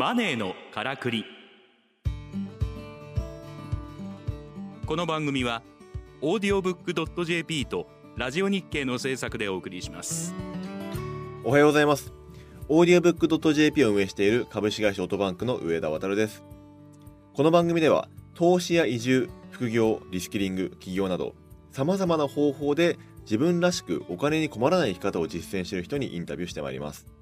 マネーのからくりこの番組はオーディオブックドット JP とラジオ日経の制作でお送りしますおはようございます。オーディオブックドット JP を運営している株式会社オートバンクの上田渉です。この番組では、投資や移住、副業、リスキリング、起業など、様々な方法で自分らしくお金に困らない生き方を実践している人にインタビューしてまいります。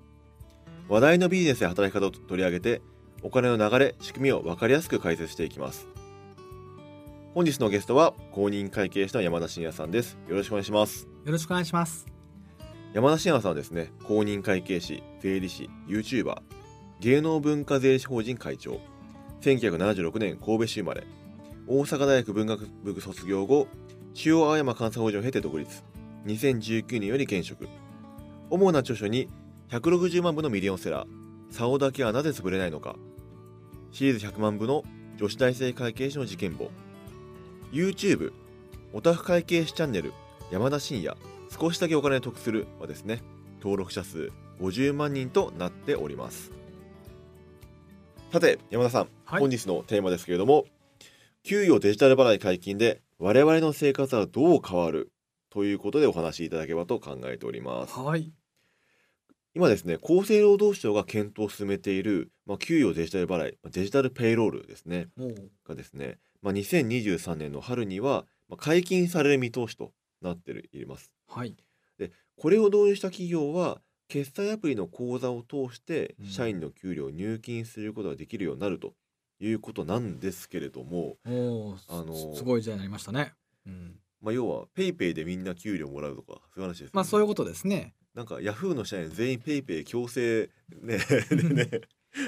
話題のビジネスや働き方を取り上げて、お金の流れ、仕組みを分かりやすく解説していきます。本日のゲストは、公認会計士の山田真也さんです。よろしくお願いします。よろしくお願いします。山田真也さんはですね公認会計士税理士 YouTuber 芸能文化税理士法人会長1976年神戸市生まれ大阪大学文学部卒業後中央青山監査法人を経て独立2019年より現職主な著書に160万部のミリオンセラー「竿だけはなぜ潰れないのか」シリーズ100万部の女子大生会計士の事件簿。YouTube オタフ会計士チャンネル山田真也少しだけお金を得するはですね登録者数50万人となっております。さて山田さん、はい。本日のテーマですけれども給与デジタル払い解禁で我々の生活はどう変わるということでお話しいただければと考えております。はい。今ですね厚生労働省が検討を進めている、まあ、給与デジタル払いまあデジタルペイロールですねがですね、まあ、2023年の春にはまあ解禁される見通しとなっていますはい。これを導入した企業は決済アプリの口座を通してうん社員の給料を入金することができるようになるということなんですけれども、おお、あのーすごい時代になりましたね。うん。まあ、要は PayPay でみんな給料もらうとかそういう話ですよね、まあそういうことですね。なんかヤフーの社員全員 PayPay 強制ね でね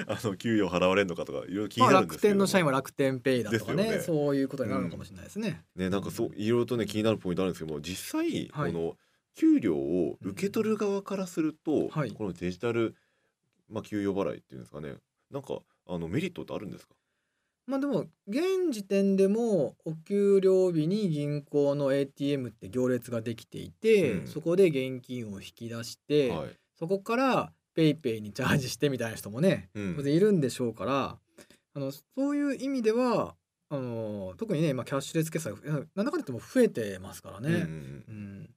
あの給料払われるのかとかいろいろ気になるんですけれども、天の社員は楽天ペイだとかねね。そういうことになるのかもしれないですね。ねなんかそういろいろとね気になるポイントあるんですけども実際こはい。の給料を受け取る側からすると、はい。このデジタル、まあ、給与払いっていうんですかね。なんかあのメリットってあるんですか？まあでも現時点でもお給料日に銀行の ATM って行列ができていて、うん。そこで現金を引き出して、はい、そこからペイペイにチャージしてみたいな人もねうん。当然いるんでしょうからあのそういう意味ではあの特にね今キャッシュレス決済いやなんだかんだ言っても増えてますからうんうんね。うん。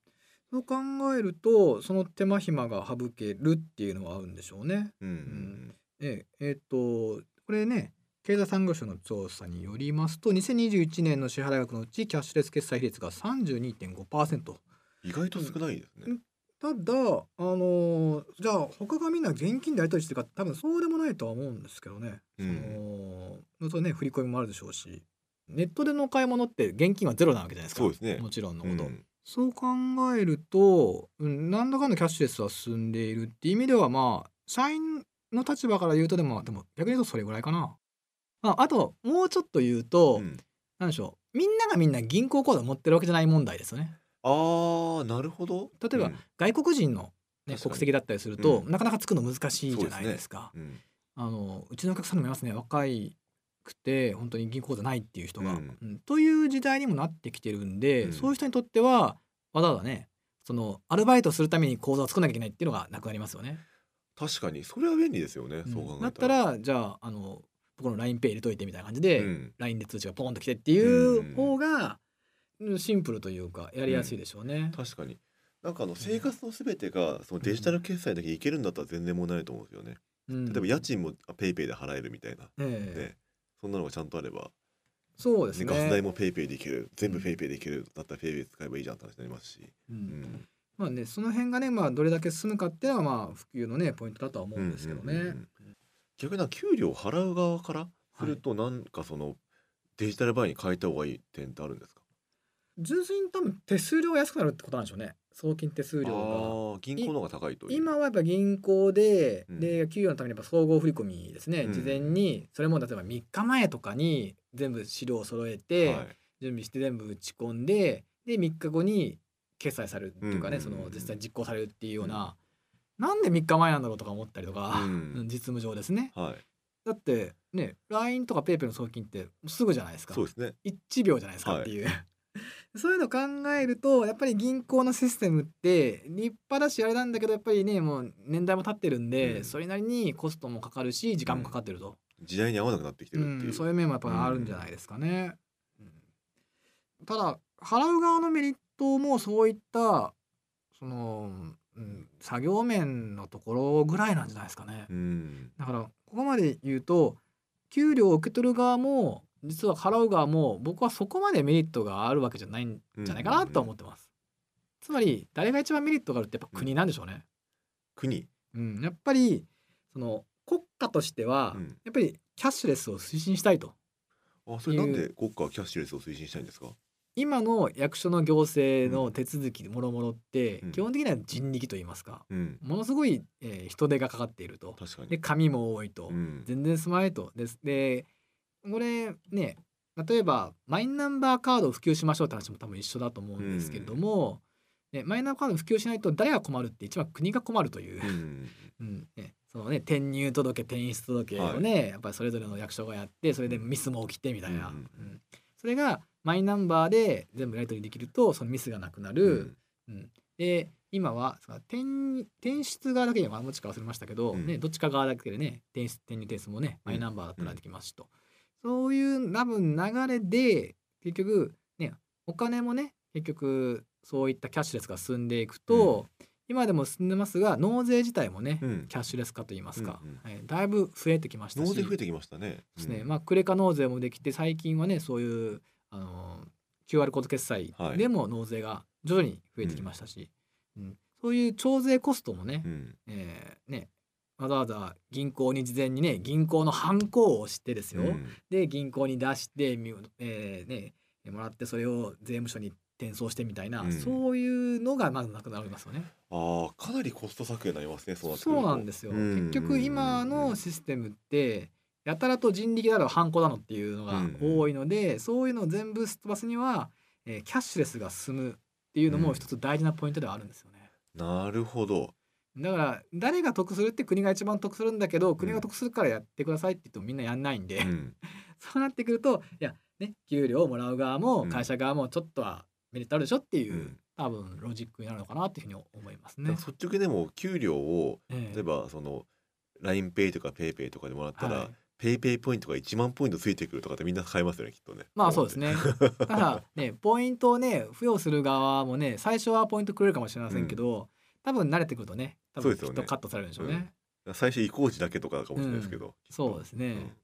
そう考えるとその手間暇が省けるっていうのはあるんでしょうね。うん。うん。えええーっとこれね経済産業省の調査によりますと2021年の支払額のうちキャッシュレス決済比率が32.5%。意外と少ないですね。ただあのーじゃあ他がみんな現金でやり取りしてるか多分そうでもないとは思うんですけどね。うんそのそれね振り込みもあるでしょうしネットでの買い物って現金はゼロなわけじゃないですか。そうですねもちろんのこと。うんそう考えると、うん、なんだかんだキャッシュレスは進んでいるっていう意味ではまあ社員の立場から言うとでもでも逆に言うとそれぐらいかな。まあ、あともうちょっと言うと、うん。なんでしょうみんながみんな銀行口座持ってるわけじゃない問題ですよね。あーなるほど。例えばうん。外国人の、ね、国籍だったりすると、うん。なかなかつくの難しいじゃないですか。うん。あのうちのお客さんでもいますね。若いくて本当に銀行口座ないっていう人が、うん。うん。という時代にもなってきてるんで、うん。そういう人にとってはわざわざねそのアルバイトするために口座を作らなきゃいけないっていうのがなくなりますよね。確かに。それは便利ですよね。うんそう考えたら。だったらじゃああの僕の LINEPay 入れといてみたいな感じで、うん LINE で通知がポンと来てっていう方が、うんシンプルというかやりやすいでしょうね。確かに。なんかあの生活のすべてがそのデジタル決済だけいけるんだったら全然問題ないと思うんですよね。うん例えば家賃もペイペイで払えるみたいな。ええね。そんなのがちゃんとあれば、そうですね。ガス代も PayPay でいける、全部 PayPay でいけるだったら PayPay 使えばいいじゃんって話になりますし。ううんん。まあねその辺がねまあどれだけ進むかっていうのはまあ普及のねポイントだとは思うんですけどね。うんうんうんうん逆に給料を払う側からするとなんかそのデジタル払いに変えた方がいい点ってあるんですか？純粋に多分手数料が安くなるってことなんでしょうね。送金手数料が。銀行の方が高いと今はやっぱ銀行で、うん。で給与のためにやっぱ総合振込ですね、うん。事前にそれも例えば3日前とかに全部資料を揃えて、はい。準備して全部打ち込んでで3日後に決済されるっていうかね、うんうんうん。その実際に実行されるっていうような、なんで3日前なんだろうとか思ったりとか、うん。実務上ですね。はい。だってね LINE とか PayPay の送金ってすぐじゃないですか。そうですね。1秒じゃないですかはい。っていう、そういうの考えるとやっぱり銀行のシステムって立派だしあれなんだけどやっぱりねもう年代も経ってるんで、うん。それなりにコストもかかるし時間もかかってると、時代に合わなくなってきてうんるっていう、そういう面もやっぱあるんじゃないですかね。うん。ただ払う側のメリットもそういったその、うん、作業面のところぐらいなんじゃないですかね。うんだからここまで言うと給料を受け取る側も実は払う側も僕はそこまでメリットがあるわけじゃないんじゃないかなとは思ってます。つまり誰が一番メリットがあるってやっぱ国なんでしょうね。国、うん、やっぱりその国家としてはうんやっぱりキャッシュレスを推進したいと。あそれなんで国家はキャッシュレスを推進したいんですか？今の役所の行政の手続きもろもろってうん。基本的には人力と言いますかうん。ものすごい、えー人手がかかっていると。確かに。で紙も多いと。うん。全然スマイと。ですでこれね例えばマイナンバーカードを普及しましょうって話も多分一緒だと思うんですけれども、ね、マイナンバーカード普及しないと誰が困るって一番国が困るという。う、ん。うん。ね、そのね転入届転出届をね、やっぱりそれぞれの役所がやってそれでミスも起きてみたいな、うん。うん。それがマイナンバーで全部やり取りできるとそのミスがなくなる、うん。で今は転転出側だけでもどっちか忘れましたけど、うん。ね、どっちか側だけでね転出転入転出もねマイナンバーだったらできますしと、そういう多分流れで結局ねお金もね結局そういったキャッシュレスが進んでいくと、今でも進んでますが納税自体もね、うん。キャッシュレス化といいますか、うんうん。はい、だいぶ増えてきましたし。納税増えてきましたね。ですね、うん。まあクレカ納税もできて最近はねそういうあの QR コード決済はいでも納税が徐々に増えてきましたし、うん。そういう徴税コストもね、うん。えーねわざわざ銀行に事前にね銀行のハンコを押してですよ、うん。で銀行に出してみ、えーね、もらってそれを税務署に転送してみたいな、うん。そういうのがまずなくなりますよね。ああかなりコスト削減になりますねそうなんですよ、うん。結局今のシステムってやたらと人力だろハンコだのっていうのがうん多いので、そういうのを全部すっ飛ばすには、えーキャッシュレスが進むっていうのも一つ大事なポイントではあるんですよね。なるほど。だから誰が得するって国が一番得するんだけど国が得するからやってくださいって言ってもみんなやんないんで、うん。そうなってくるといやね給料をもらう側もうん。会社側もちょっとはメリットあるでしょっていう、うん。多分ロジックになるのかなっていうふうに思いますね。率直でも給料をええ。例えばその LINEPay とか PayPay とかでもらったら、はい PayPay ポイントが1万ポイントついてくるとかってみんな買いますよねきっとねまあそうですね。ただねポイントをね付与する側もね最初はポイントくれるかもしれませんけど、多分慣れてくるとね多分きっとカットされるんでしょうね。最初移行時だけとかかもしれないですけど、きっとそうですね。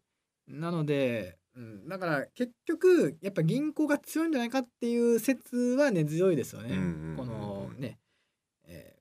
なので、うん、だから結局やっぱ銀行が強いんじゃないかっていう説は根強いですよね。うんうんうんうんこのね、えー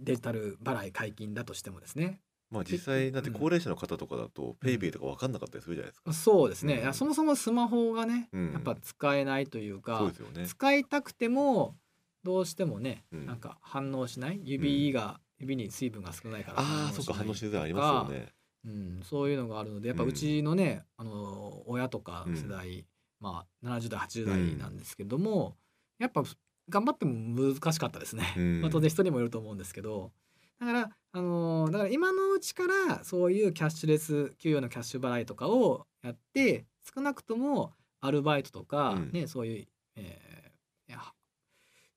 デジタル払い解禁だとしてもですね。まあ実際だってうん。高齢者の方とかだと PayPay とか分かんなかったりするじゃないですか、そうですね。うん。そもそもスマホがね、うん。やっぱ使えないというか、そうですよね。使いたくてもどうしてもね、うん。なんか反応しない。指が、指に水分が少ないからああそっか反応しづらいありますよね。うん、そういうのがあるのでやっぱうん。うちのね、あの親とかの世代、まあ70代80代なんですけども、やっぱ頑張っても難しかったですね。うん。まあ当然人にもよると思うんですけどだから、あのーだから今のうちからそういうキャッシュレス給与のキャッシュ払いとかをやって少なくともアルバイトとか、うん。ね、そういう、えー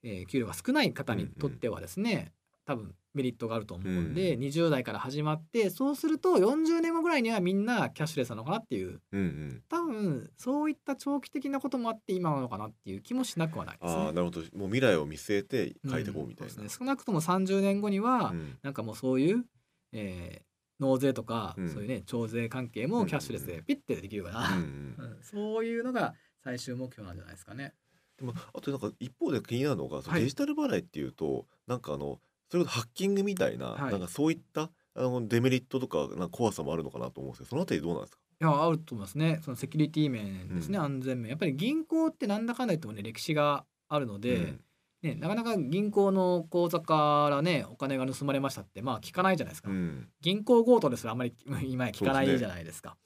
えー給料が少ない方にとってはですね、多分メリットがあると思うんで、20代から始まってそうすると40年後ぐらいにはみんなキャッシュレスなのかなっていう。うんうん。多分そういった長期的なこともあって今なのかなっていう気もしなくはないですね。ああなるほど。もう未来を見据えて書いていこうみたいな、うですね、少なくとも30年後には、うん。なんかもうそういう、えー納税とか、うん。そういうね徴税関係もキャッシュレスでピッてできるような、うんうん。うん。そういうのが最終目標なんじゃないですかね。でもあとなんか一方で気になるのが、はい。デジタル払いっていうとなんかあのそれこそハッキングみたいな、はい。なんかそういったあのデメリットとかな怖さもあるのかなと思うんですけどそのあたりどうなんですか？いやあると思いますね。そのセキュリティ面ですね、うん。安全面。やっぱり銀行ってなんだかんだ言ってもね歴史があるので、うん。ね、なかなか銀行の口座からねお金が盗まれましたってまあ聞かないじゃないですか。うん。銀行強盗ですらあんまり今や聞かないじゃないですか。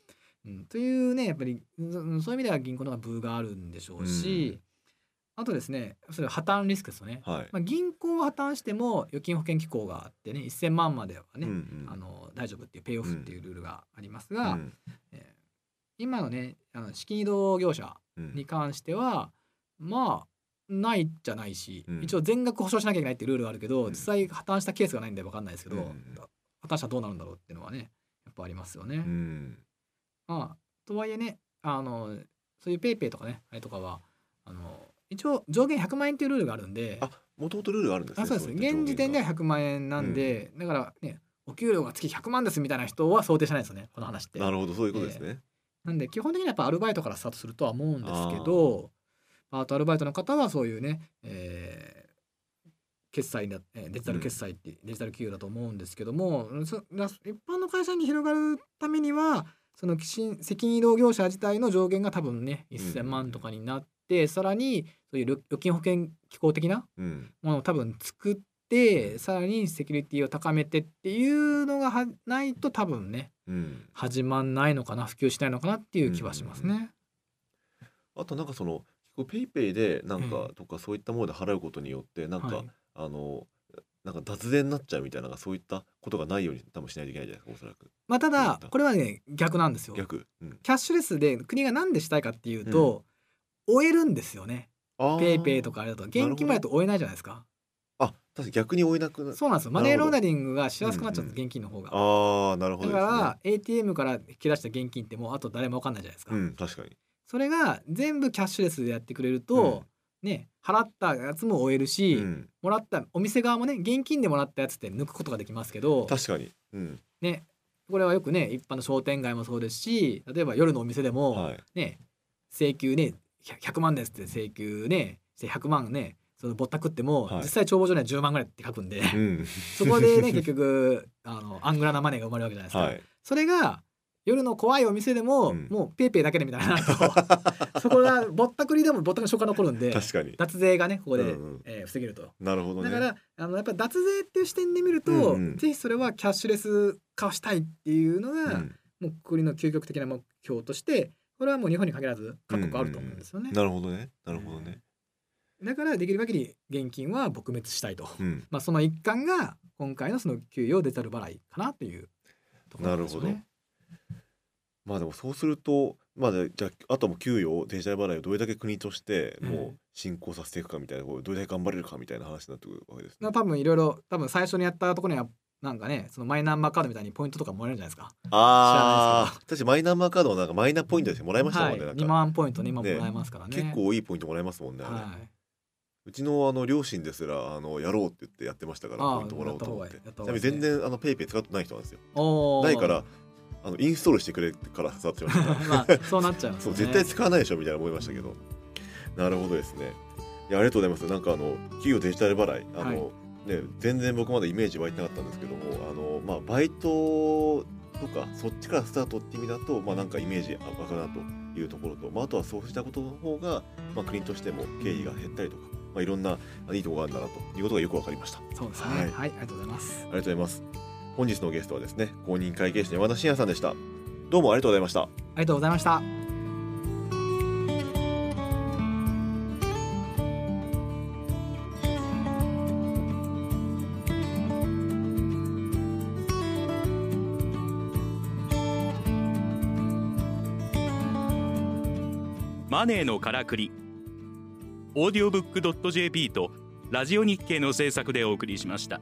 うん、というねやっぱりうんそういう意味では銀行の方が分があるんでしょうし、あとですねそれは破綻リスクですよね。はい、まあ、銀行は破綻しても預金保険機構があってね1,000万まではね、うんうん。あの大丈夫っていうペイオフっていうルールがありますが、うん。えー今のねあの資金移動業者うんに関してはまあないじゃないし、うん。一応全額保証しなきゃいけないっていうルールがあるけど、うん。実際破綻したケースがないんで分かんないですけど、うん。破綻したらどうなるんだろうっていうのはねやっぱありますよね。うん。まあとはいえねあのそういうペイペイとかねあれとかはあの一応上限100万円っていうルールがあるんで。あもともとルールがあるんですねあそうです。現時点では100万円なんで、だからねお給料が月100万ですみたいな人は想定しないですよねこの話って。なるほどそういうことですね、なんで基本的にはやっぱアルバイトからスタートするとは思うんですけどパートアルバイトの方はそういうね、えー決済だえーデジタル決済って、デジタル給与だと思うんですけどもそな一般の会社に広がるためにはその責責任移動業者自体の上限が多分ね1,000万とかになって、さらにそういう預預金保険機構的なうん。ものを多分作ってさらにセキュリティを高めてっていうのがはないと多分ねうん、始まんないのかな普及しないのかなっていう気はしますね。あとなんかその PayPay でなんかええとかそういったもので払うことによってなんか、はい。あのなんか脱税になっちゃうみたいなそういったことがないように多分しないといけないじゃないですかおそらく。まあ、ただこれはね逆なんですよ。逆、うん、キャッシュレスで国が何でしたいかっていうと、追えるんですよね。 PayPay とかあれだと。現金までだと追えないじゃないですか。あ確かに逆に追えなくなそうなんですよ。マネーロンダリングがしやすくなっちゃうんです、うん。現金の方が。ああなるほどですね。から ATM から引き出した現金ってもうあと誰も分かんないじゃないですか。うん確かに。それが全部キャッシュレスでやってくれると、ね払ったやつも追えるし、うん、もらったお店側もね現金でもらったやつって抜くことができますけど確かに、うん。ねこれはよくね一般の商店街もそうですし例えば夜のお店でも、はい、ね請求ね100 100万ですって請求ね。して100万ね。そのぼったくっても、はい。実際帳簿上には10万ぐらいって書くんで、うん、そこでね結局あのアングラなマネーが生まれるわけじゃないですか、はい。それが夜の怖いお店でも、うん。もうペイペイだけでみたいにな そこがぼったくりでもぼったくり証拠が残るんで確かに。脱税がねここで、うんうん。えー防げると。なるほどね。だからあのやっぱり脱税っていう視点で見ると、うんうん。ぜひそれはキャッシュレス化したいっていうのが、うん。もう国の究極的な目標としてこれはもう日本に限らず各国あると思うんですよね。なるほどね。なるほどね、だからできる限り現金は撲滅したいと、うん、まあ、その一環が今回のその給与デジタル払いかなというところなんですよね。まあでもそうするとまあでじゃああともう給与デジタル払いをどれだけ国としてもえう進行させていくかみたいなこうどれだけ頑張れるかみたいな話になってくるわけですね。まあ。多分いろいろ多分最初にやったところにはなんかねそのマイナンバーカードみたいにポイントとかもらえるんじゃないですか。ああ確かにマイナンバーカードもなんかマイナポイントでもらいましたもんね、はい、2なんか。万ポイントね今もらえますからね。結構いいポイントもらえますもんねはい、うちのあの両親ですらあのやろうって言ってやってましたからポイントもらおうと思って。全然あの PayPay 使ってない人なんですよ。ないからあのインストールしてくれからスタートしました。まあそうなっちゃいますよね。そう絶対使わないでしょみたいな思いましたけど。なるほどですね。いやありがとうございます。なんかあの企業デジタル払いあの、ね全然僕まだイメージ湧いてなかったんですけどもあのまあバイトとかそっちからスタートって意味だとまあなんかイメージ湧くなというところと、まあ、あとはそうしたことの方が、まあ、国としても経費が減ったりとか、まあ、いろんないいところがあるんだなということがよくわかりましたそうですね。はいはい、ありがとうございます。ありがとうございます本日のゲストはですね公認会計士の山田真也さんでしたどうもありがとうございましたありがとうございました。ネーのからくりオーディオブック JP とラジオ日経の制作でお送りしました。